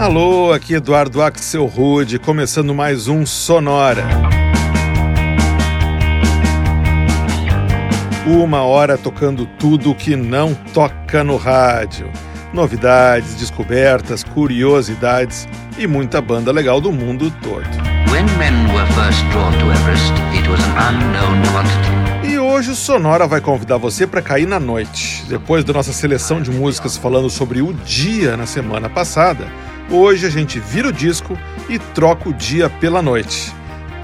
Alô, aqui Eduardo Axel Rude, começando mais um Sonora. Uma hora tocando tudo que não toca no rádio. Novidades, descobertas, curiosidades e muita banda legal do mundo todo. E hoje o Sonora vai convidar você para cair na noite. Depois da nossa seleção de músicas falando sobre o dia na semana passada, Hoje a gente vira o disco e troca o dia pela noite.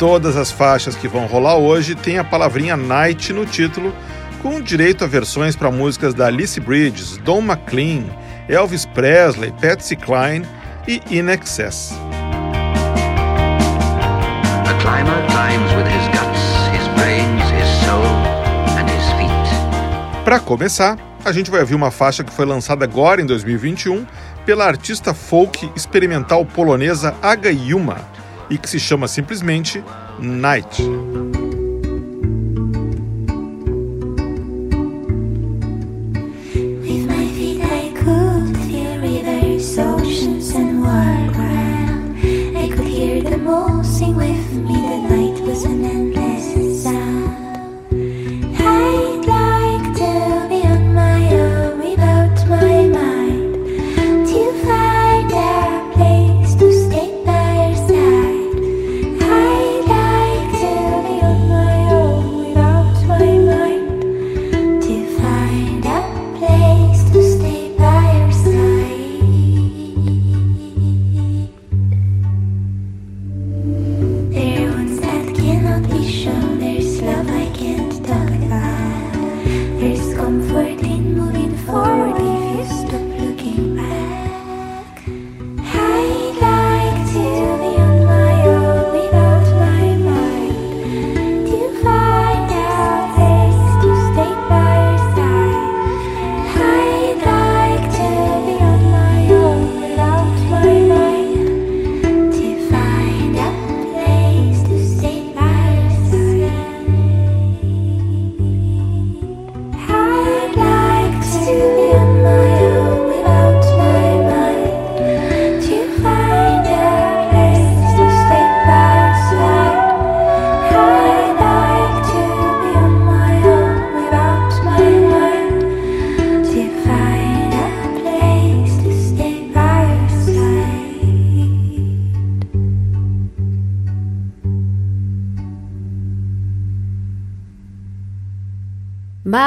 Todas as faixas que vão rolar hoje têm a palavrinha night no título, com direito a versões para músicas da Alice Bridges, Don McLean, Elvis Presley, Patsy Cline e In Excess. Para começar, a gente vai ouvir uma faixa que foi lançada agora em 2021 pela artista folk experimental polonesa Aga Yuma e que se chama simplesmente Night.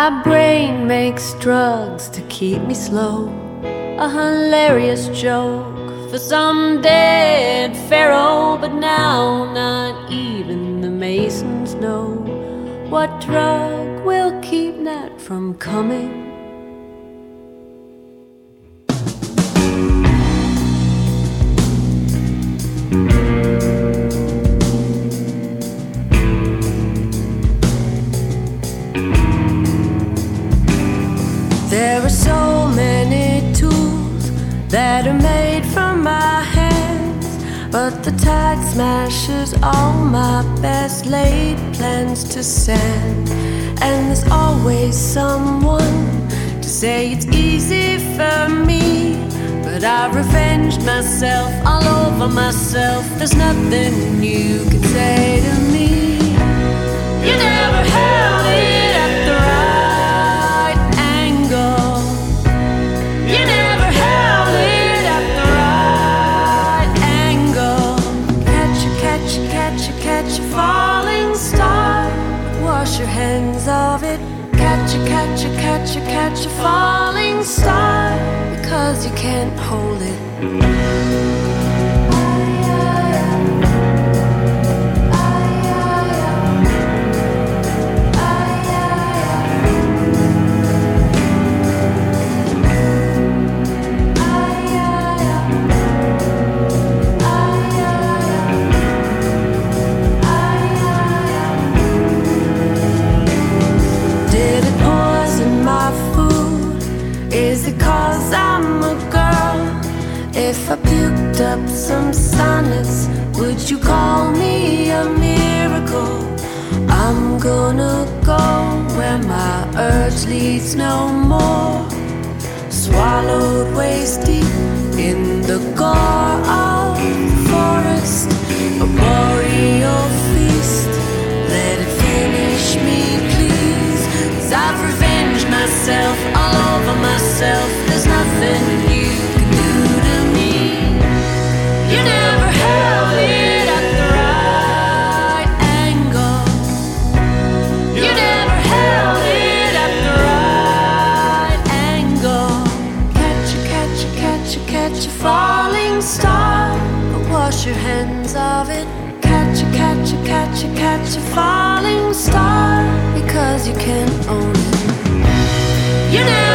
My brain makes drugs to keep me slow. A hilarious joke for some dead pharaoh, but now not even the masons know what drug will keep that from coming. Tide smashes all my best laid plans to sand. And there's always someone to say it's easy for me. But I've revenged myself all over myself. There's nothing you can say to me. You Catch a, catch a, catch a, falling star. Because you can't hold it. some sonnets. Would you call me a miracle? I'm gonna go where my urge leads no more. Swallowed waist deep in the gore of the forest, a boreal feast. Let it finish me, please. Cause I've revenged myself all over myself. There's nothing here. catch a catch a falling star because you can own it. You know.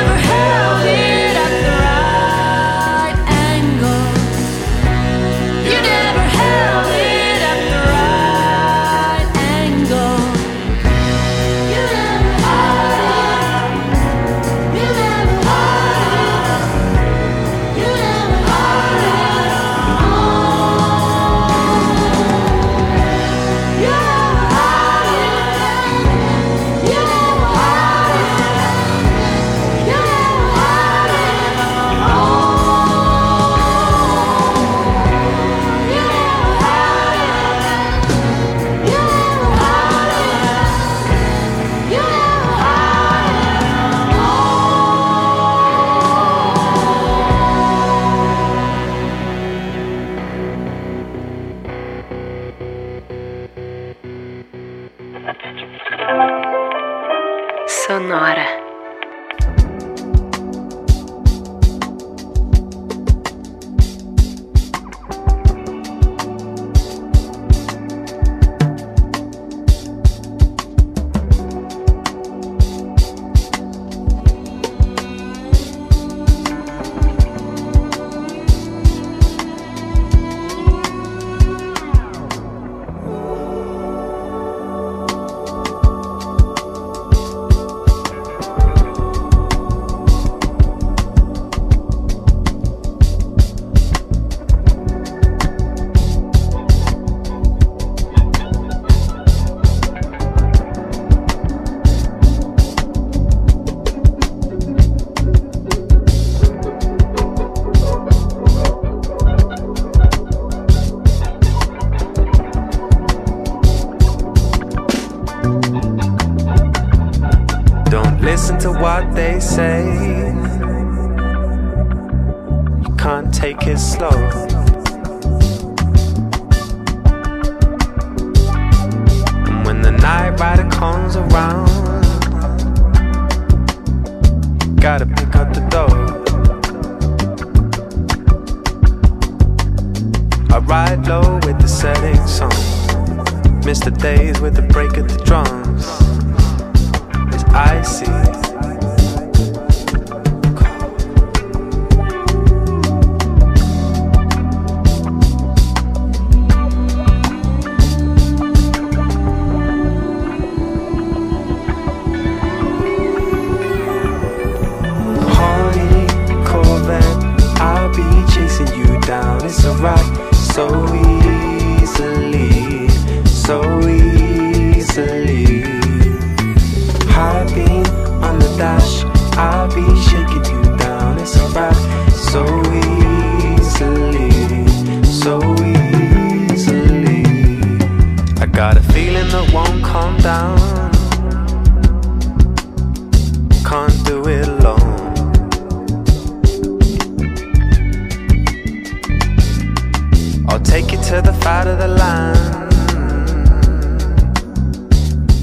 take you to the fight of the line.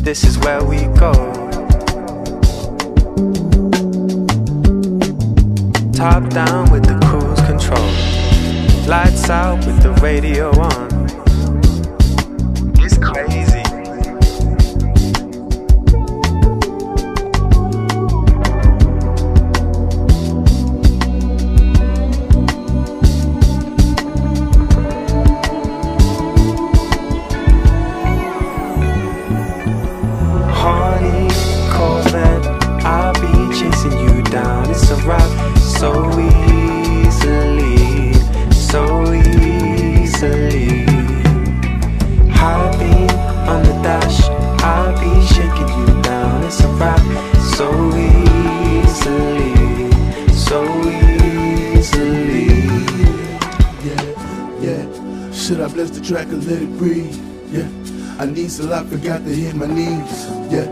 This is where we go. Top down with the cruise control. Lights out with the radio on I need a lot, forgot to hit my knees. Yeah.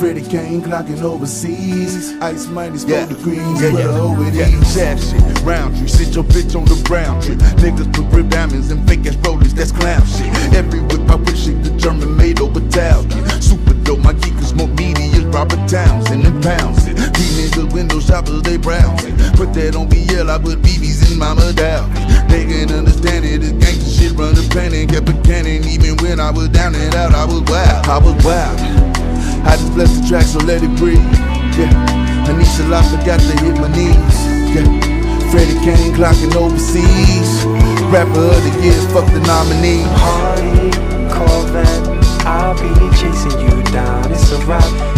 Freddie Kane clocking overseas. Ice minus four Yeah. degrees. Yeah, Where yeah, the hoe it yeah. is. Sad shit, round tree. Sit your bitch on the brown tree. Niggas put real diamonds and fake ass rollers, that's clown shit. Every whip I wish it the German made over Talcott. Super dope, my geekers more media, Robert Townsend and pounds it. These niggas window shoppers, they browsing. Put that on BL, I put BBs in Mama Dow. They can understand it, It's gangsta shit run the planet. Kept a cannon, even when I was down and out, I was wild. I was wild. I just bless the track, so let it breathe. Yeah. I need a lot, forgot to hit my knees. Yeah. Freddie Kane clocking overseas. Rapper of the year, fuck the nominee. Hardy, Corvette, I'll be chasing you down. It's a rap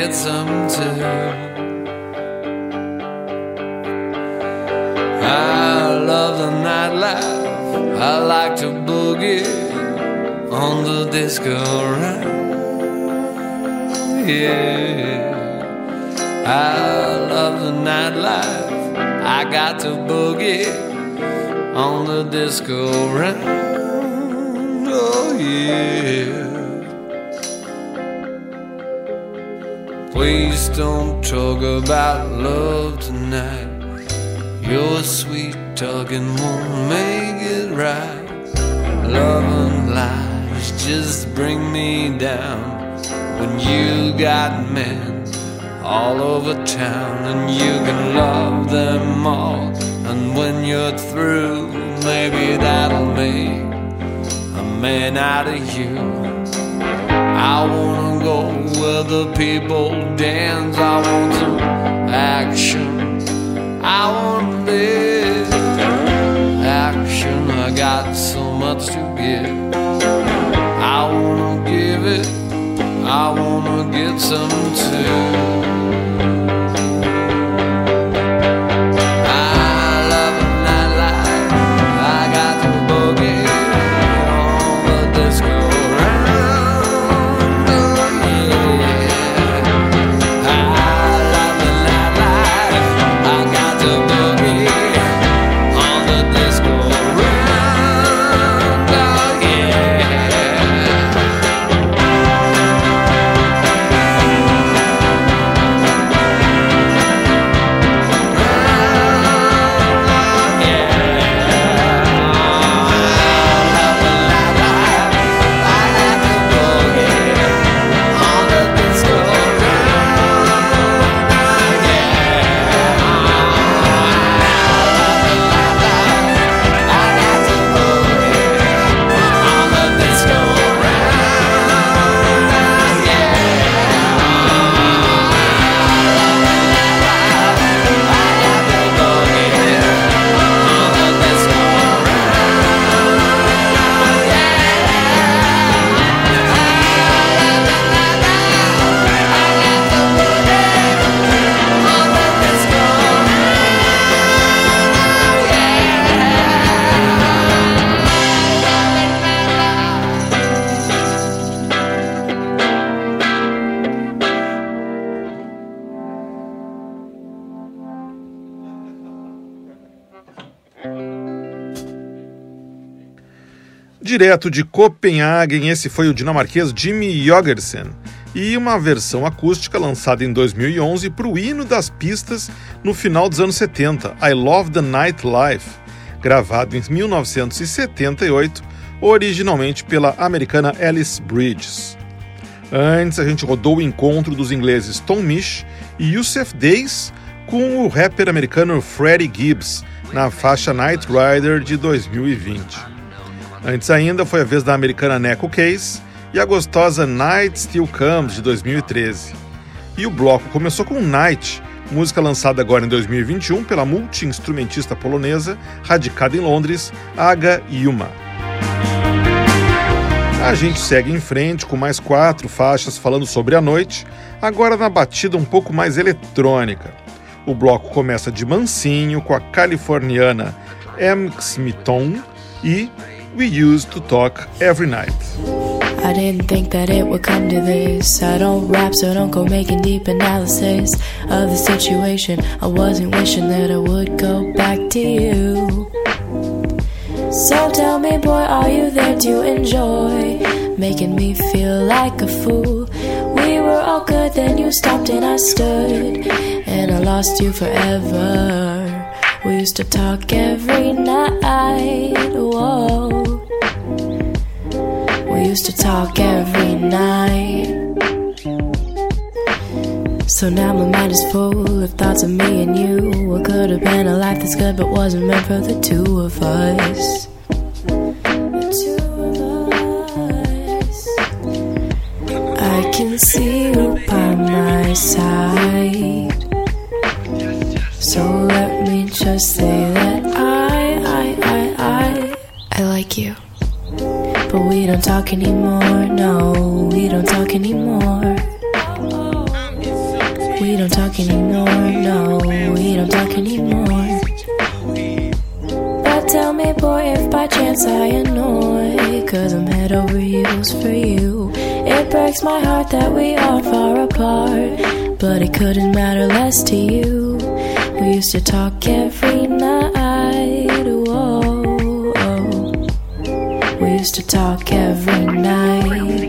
get some too. I love the nightlife. I like to boogie on the disco round yeah. I love the nightlife. I got to boogie on the disco round. Oh yeah. Please don't talk about love tonight. Your sweet talking won't make it right. Love and lies just bring me down when you got men all over town and you can love them all. And when you're through, maybe that'll make a man out of you. I wanna go where the people dance. I want some action. I wanna live action. I got so much to give. I wanna give it. I wanna get some too. Direto de Copenhagen, esse foi o dinamarquês Jimmy Jorgensen e uma versão acústica lançada em 2011 para o hino das pistas no final dos anos 70, I Love the Nightlife, gravado em 1978, originalmente pela americana Alice Bridges. Antes, a gente rodou o encontro dos ingleses Tom Misch e Yusuf Days com o rapper americano Freddie Gibbs na faixa Night Rider de 2020. Antes ainda foi a vez da americana Neco Case e a gostosa Night Still Comes de 2013. E o bloco começou com Night, música lançada agora em 2021 pela multi-instrumentista polonesa radicada em Londres, Aga Yuma. A gente segue em frente com mais quatro faixas falando sobre a noite, agora na batida um pouco mais eletrônica. O bloco começa de mansinho com a californiana M. Smithon e we used to talk every night. I didn't think that it would come to this. I don't rap, so don't go making deep analysis of the situation. I wasn't wishing that I would go back to you. So tell me, boy, are you there to enjoy making me feel like a fool? We were all good, then you stopped and I stood, and I lost you forever. We used to talk every night. Whoa. We used to talk every night. So now my mind is full of thoughts of me and you. What could have been a life that's good but wasn't meant for the two of us. I can see you by my side. So let me just say that I, I, I, I, I like you. But we don't talk anymore, no, we don't talk anymore. We don't talk anymore, no, we don't talk anymore. But tell me, boy, if by chance I annoy, cause I'm head over heels for you. It breaks my heart that we are far apart, but it couldn't matter less to you. We used to talk every used to talk every night.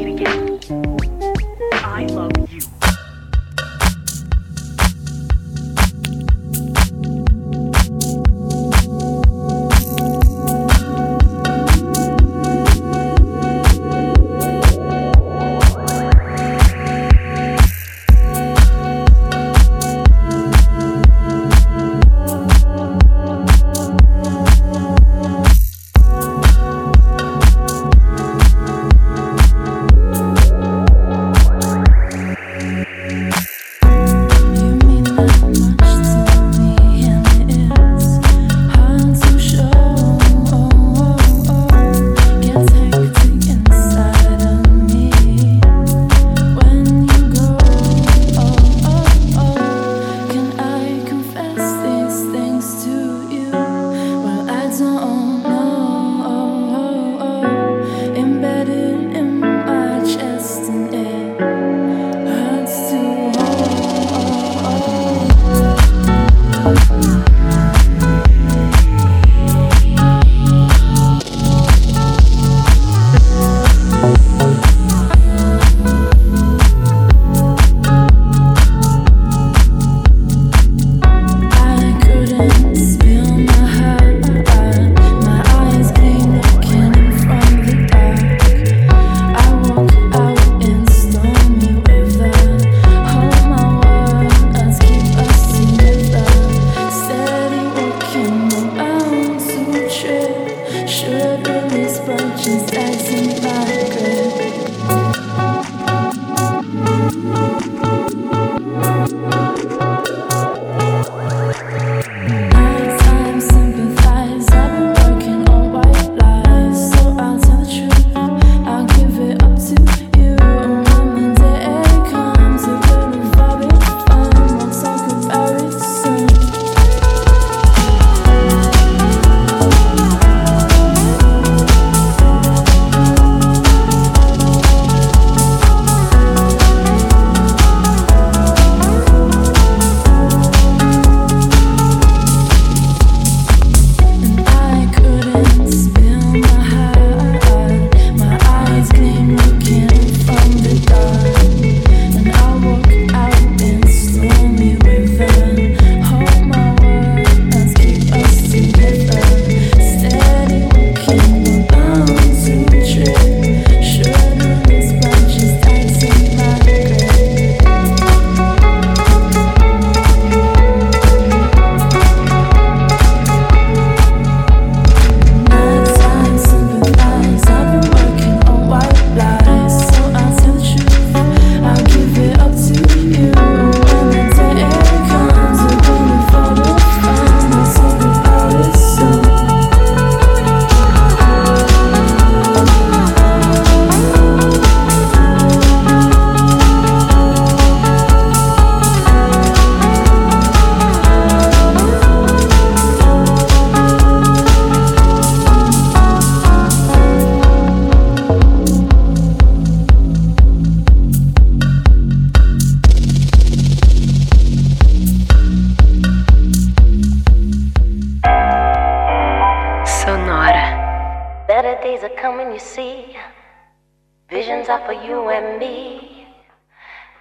Visions are for you and me.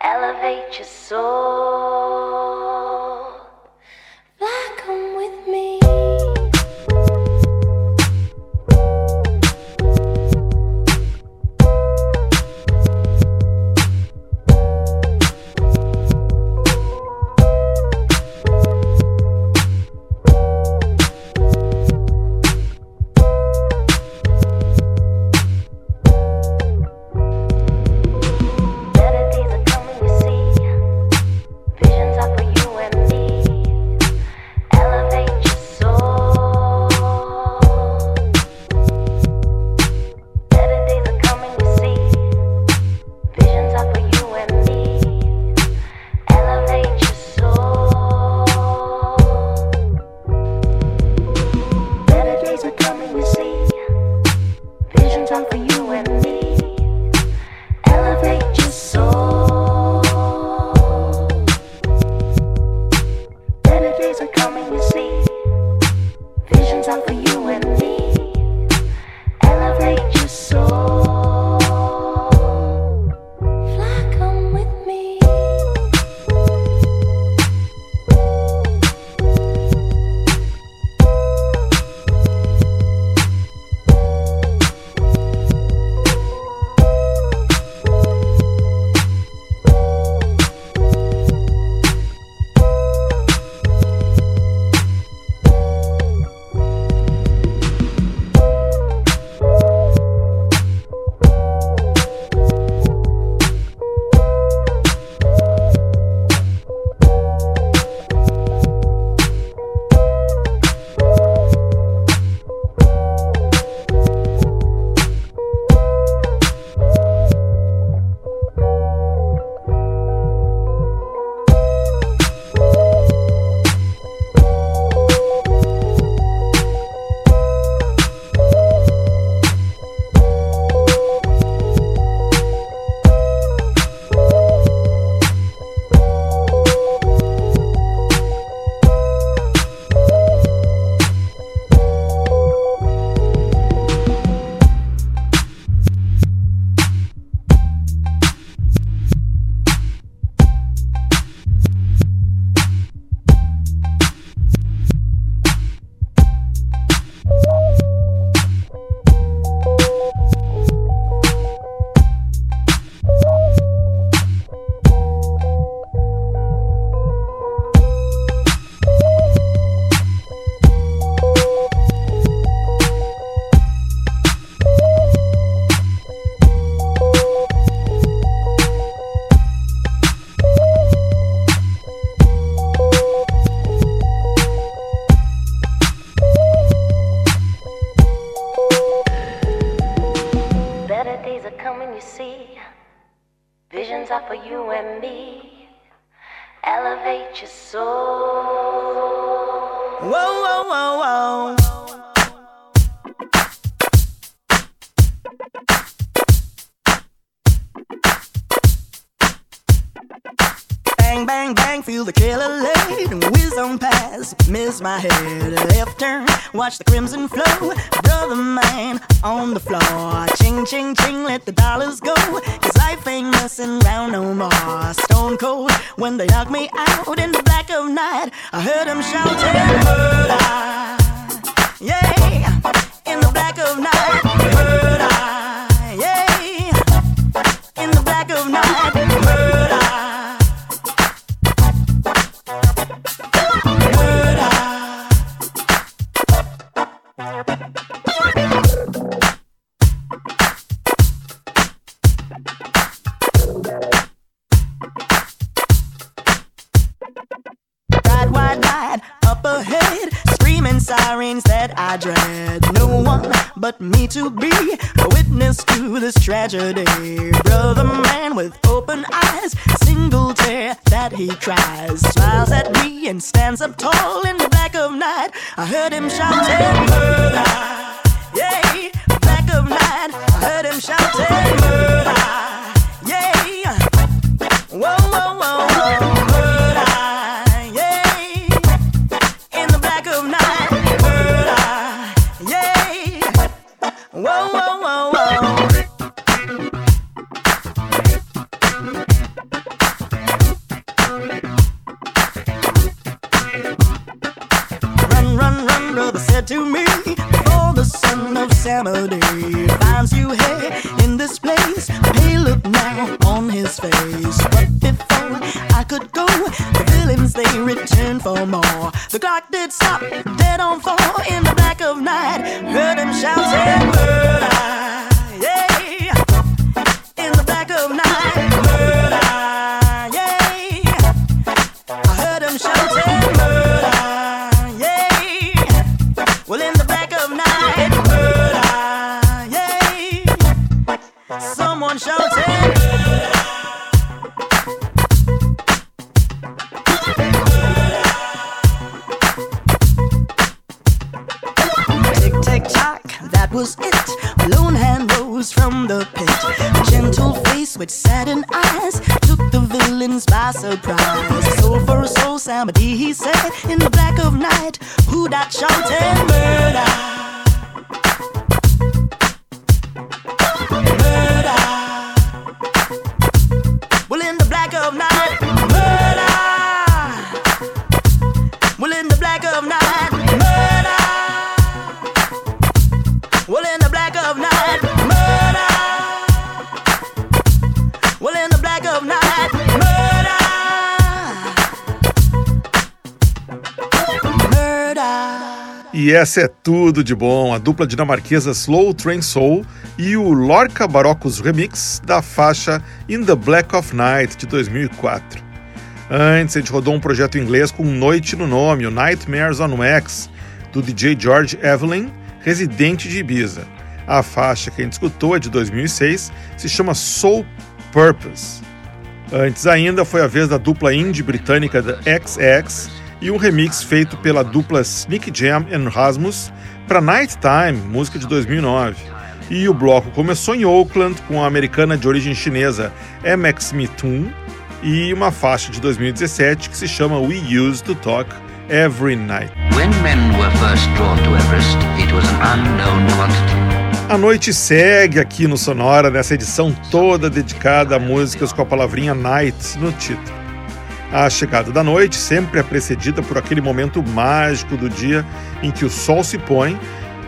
Elevate your soul. Fly, past, miss my head. Left turn, watch the crimson flow. Brother mine on the floor. Ching, ching, ching, let the dollars go. Cause life ain't messing around no more. Stone cold when they knock me out in the black of night. I heard them shouting, murder. Yeah, in the black of night. Murder. This tragedy. Brother man with open eyes, single tear that he cries, smiles at me and stands up tall in the black of night. I heard him shouting, murder. Yeah, black of night. I heard him shouting, murder. To me, Before the son of Samadhi finds you here in this place, pay look now on his face. But before I could go, the villains they returned for more. The clock did stop, dead on four in the black of night. Heard him shouting, tudo de bom, a dupla dinamarquesa Slow Train Soul e o Lorca Barocos Remix da faixa In the Black of Night de 2004. Antes, a gente rodou um projeto inglês com Noite no nome, o Nightmares on Wax, do DJ George Evelyn, residente de Ibiza. A faixa que a gente escutou é de 2006, se chama Soul Purpose. Antes ainda foi a vez da dupla indie britânica da XX e um remix feito pela dupla Sneak Jam and Rasmus para Nighttime, música de 2009. E o bloco começou em Oakland com a americana de origem chinesa MX Mitun e uma faixa de 2017 que se chama We Used to Talk Every Night. Everest. A noite segue aqui no Sonora, nessa edição toda dedicada a músicas com a palavrinha night no título. A chegada da noite sempre é precedida por aquele momento mágico do dia em que o sol se põe.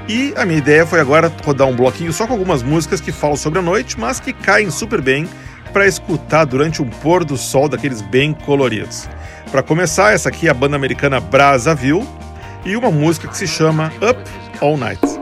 E a minha ideia foi agora rodar um bloquinho só com algumas músicas que falam sobre a noite, mas que caem super bem para escutar durante um pôr do sol daqueles bem coloridos. Para começar, essa aqui é a banda americana Brazzaville e uma música que se chama Up All Night.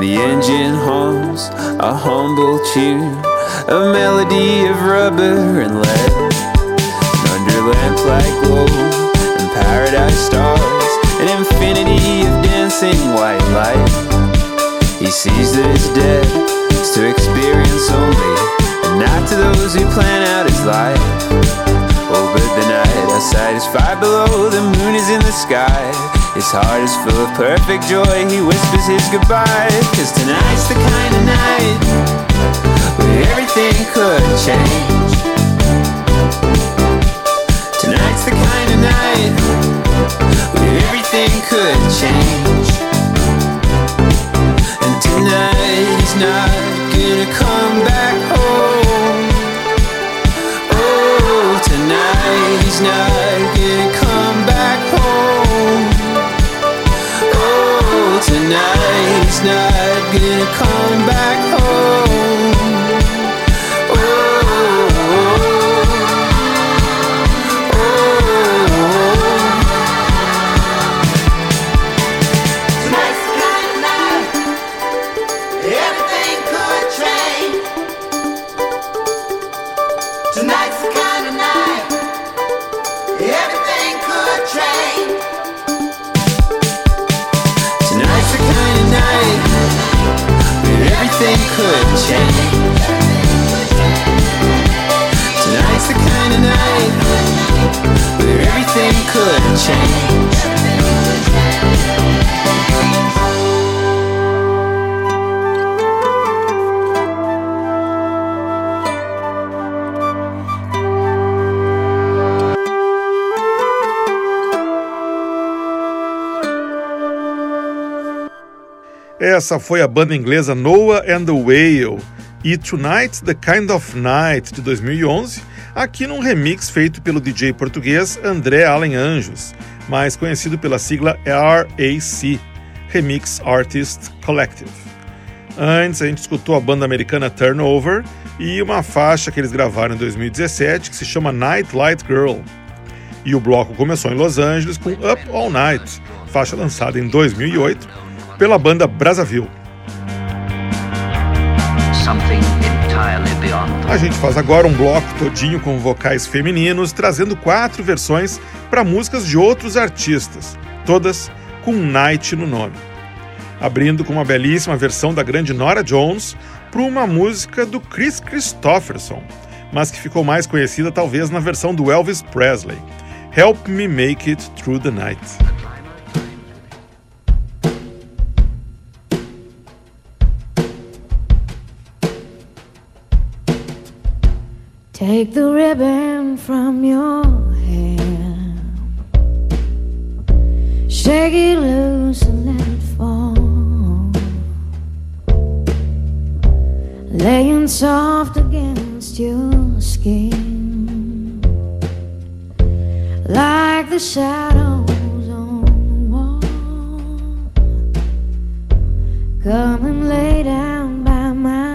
The engine hums a humble tune, a melody of rubber and lead. Under lamplight glow and paradise stars, an infinity of dancing white light. He sees that it's dead, it's to experience only, and not to those who plan out his life. Outside is far below, the moon is in the sky. His heart is full of perfect joy. He whispers his goodbye. Cause tonight's the kind of night where everything could change. Tonight's the kind of night where everything could change. And tonight he's not Essa foi a banda inglesa Noah and the Whale e Tonight the Kind of Night de 2011, aqui num remix feito pelo DJ português André Allen Anjos, mais conhecido pela sigla RAC, Remix Artist Collective. Antes a gente escutou a banda americana Turnover e uma faixa que eles gravaram em 2017 que se chama Night Light Girl. E o bloco começou em Los Angeles com Up All Night, faixa lançada em 2008 pela banda Brazzaville. A gente faz agora um bloco todinho com vocais femininos, trazendo quatro versões para músicas de outros artistas, todas com Night no nome. Abrindo com uma belíssima versão da grande Nora Jones para uma música do Chris Christopherson, mas que ficou mais conhecida talvez na versão do Elvis Presley, Help Me Make It Through the Night. Take the ribbon from your hair. Shake it loose and let it fall. Laying soft against your skin. Like the shadows on the wall. Come and lay down by my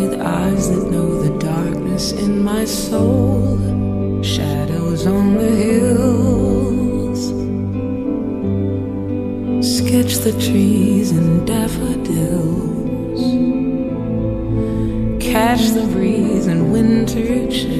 with eyes that know the darkness in my soul. Shadows on the hills. Sketch the trees and daffodils catch the breeze and winter chills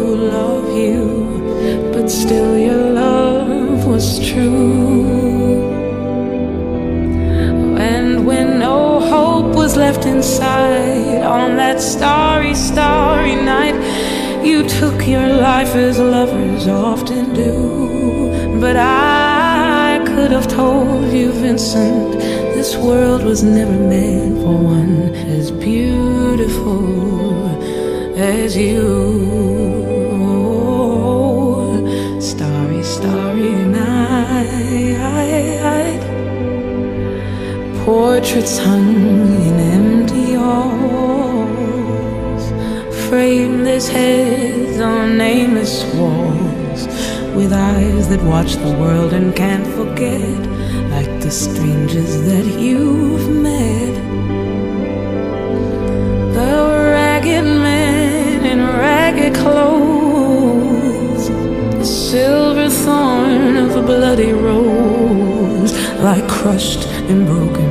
you, but still your love was true. And when no hope was left inside on that starry, starry night, you took your life as lovers often do. But I could have told you, Vincent, this world was never meant for one as beautiful as you. Portraits hung in empty halls, frameless heads on nameless walls, with eyes that watch the world and can't forget, like the strangers that you've met. The ragged men in ragged clothes, the silver thorn of a bloody rose, like crushed and broken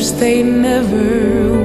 They never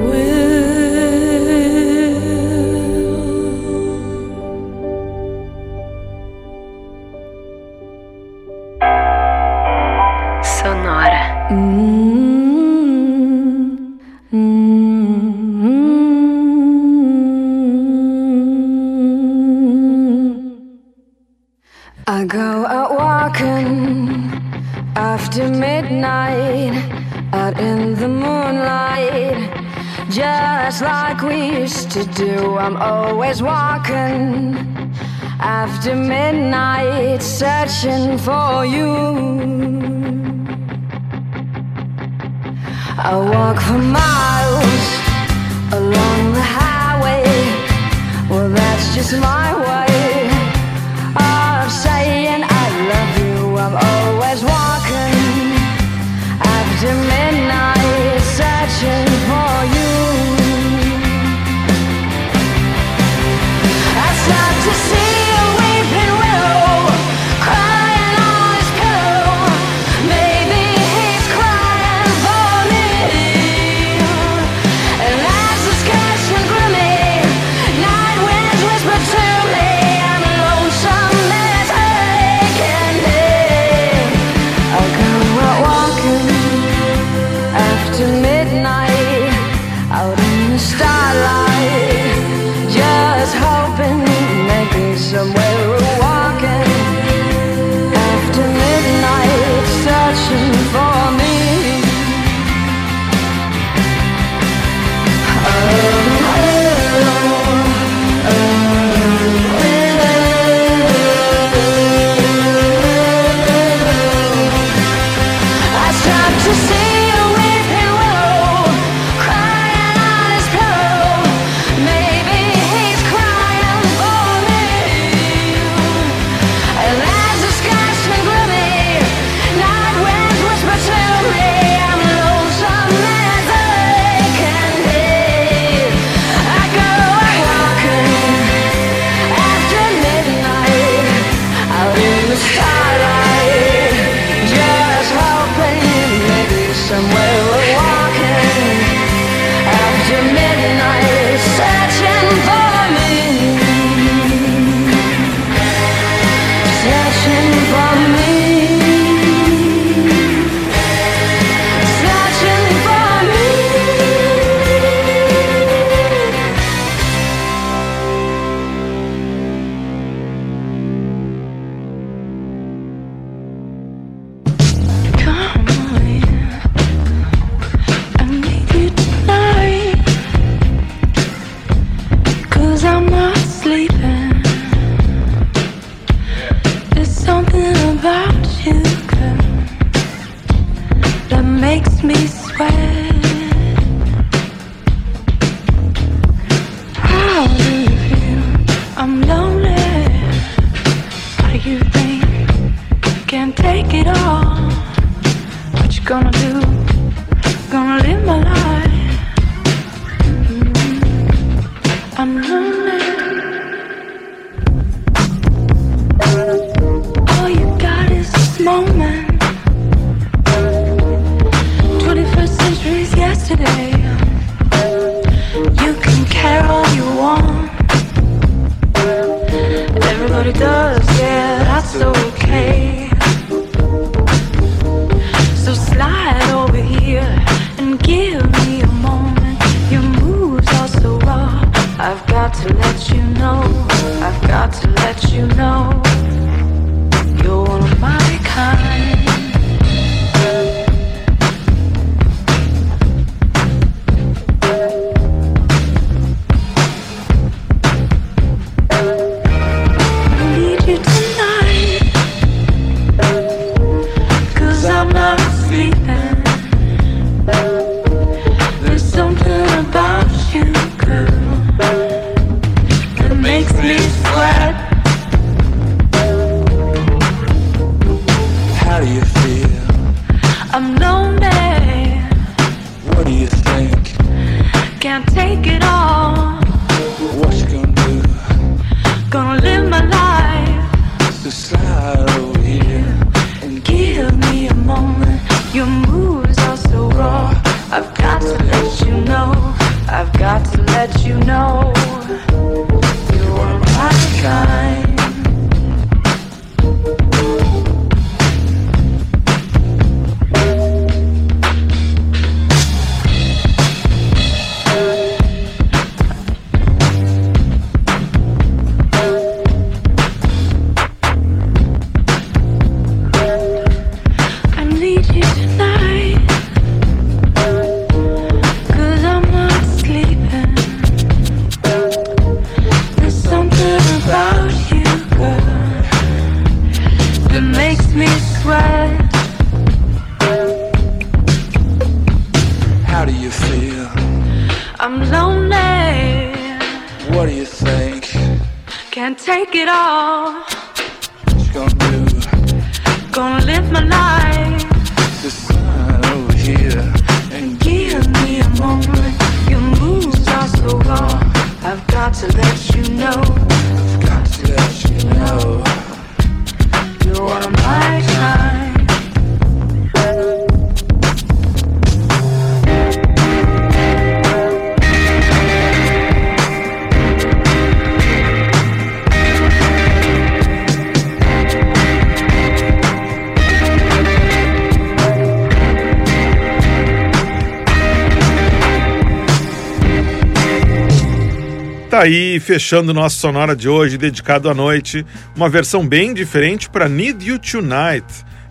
fechando nosso sonora de hoje, dedicado à noite, uma versão bem diferente para Need You Tonight,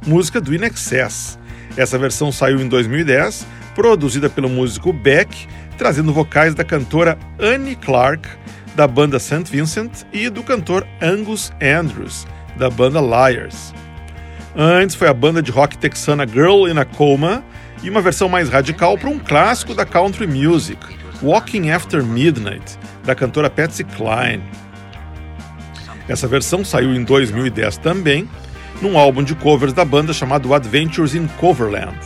música do In Excess. Essa versão saiu em 2010, produzida pelo músico Beck, trazendo vocais da cantora Annie Clark, da banda St. Vincent, e do cantor Angus Andrews, da banda Liars. Antes foi a banda de rock texana Girl in a Coma e uma versão mais radical para um clássico da country music, Walking After Midnight, da cantora Patsy Cline. Essa versão saiu em 2010 também, num álbum de covers da banda chamado Adventures in Coverland.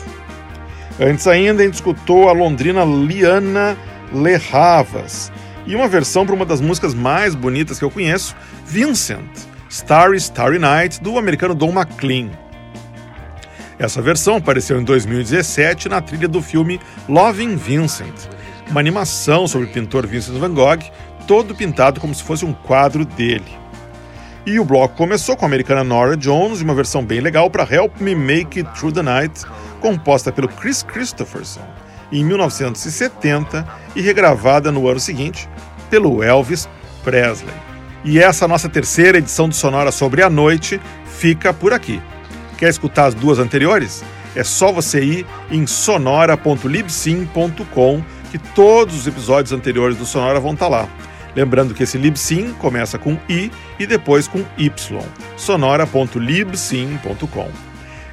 Antes ainda, a gente escutou a londrina Liana Lehavas e uma versão para uma das músicas mais bonitas que eu conheço, Vincent, Starry Starry Night, do americano Don McLean. Essa versão apareceu em 2017 na trilha do filme Loving Vincent, uma animação sobre o pintor Vincent van Gogh, todo pintado como se fosse um quadro dele. E o bloco começou com a americana Nora Jones, uma versão bem legal para Help Me Make It Through the Night, composta pelo Chris Christopherson em 1970 e regravada no ano seguinte pelo Elvis Presley. E essa nossa terceira edição do Sonora sobre a noite fica por aqui. Quer escutar as duas anteriores? É só você ir em sonora.libsim.com que todos os episódios anteriores do Sonora vão estar lá. Lembrando que esse Libsyn começa com I e depois com Y. sonora.libsyn.com.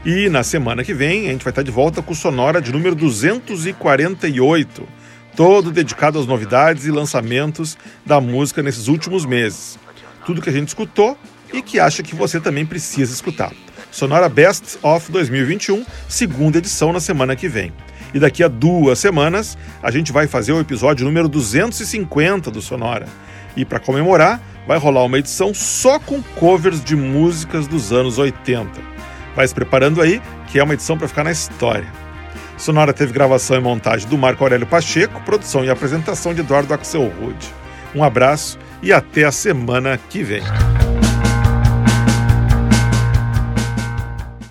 E na semana que vem a gente vai estar de volta com o Sonora de número 248, todo dedicado às novidades e lançamentos da música nesses últimos meses. Tudo que a gente escutou e que acha que você também precisa escutar. Sonora Best of 2021, segunda edição na semana que vem. E daqui a duas semanas a gente vai fazer o episódio número 250 do Sonora. E para comemorar, vai rolar uma edição só com covers de músicas dos anos 80. Vai se preparando aí, que é uma edição para ficar na história. Sonora teve gravação e montagem do Marco Aurélio Pacheco, produção e apresentação de Eduardo Axel Rude. Um abraço e até a semana que vem.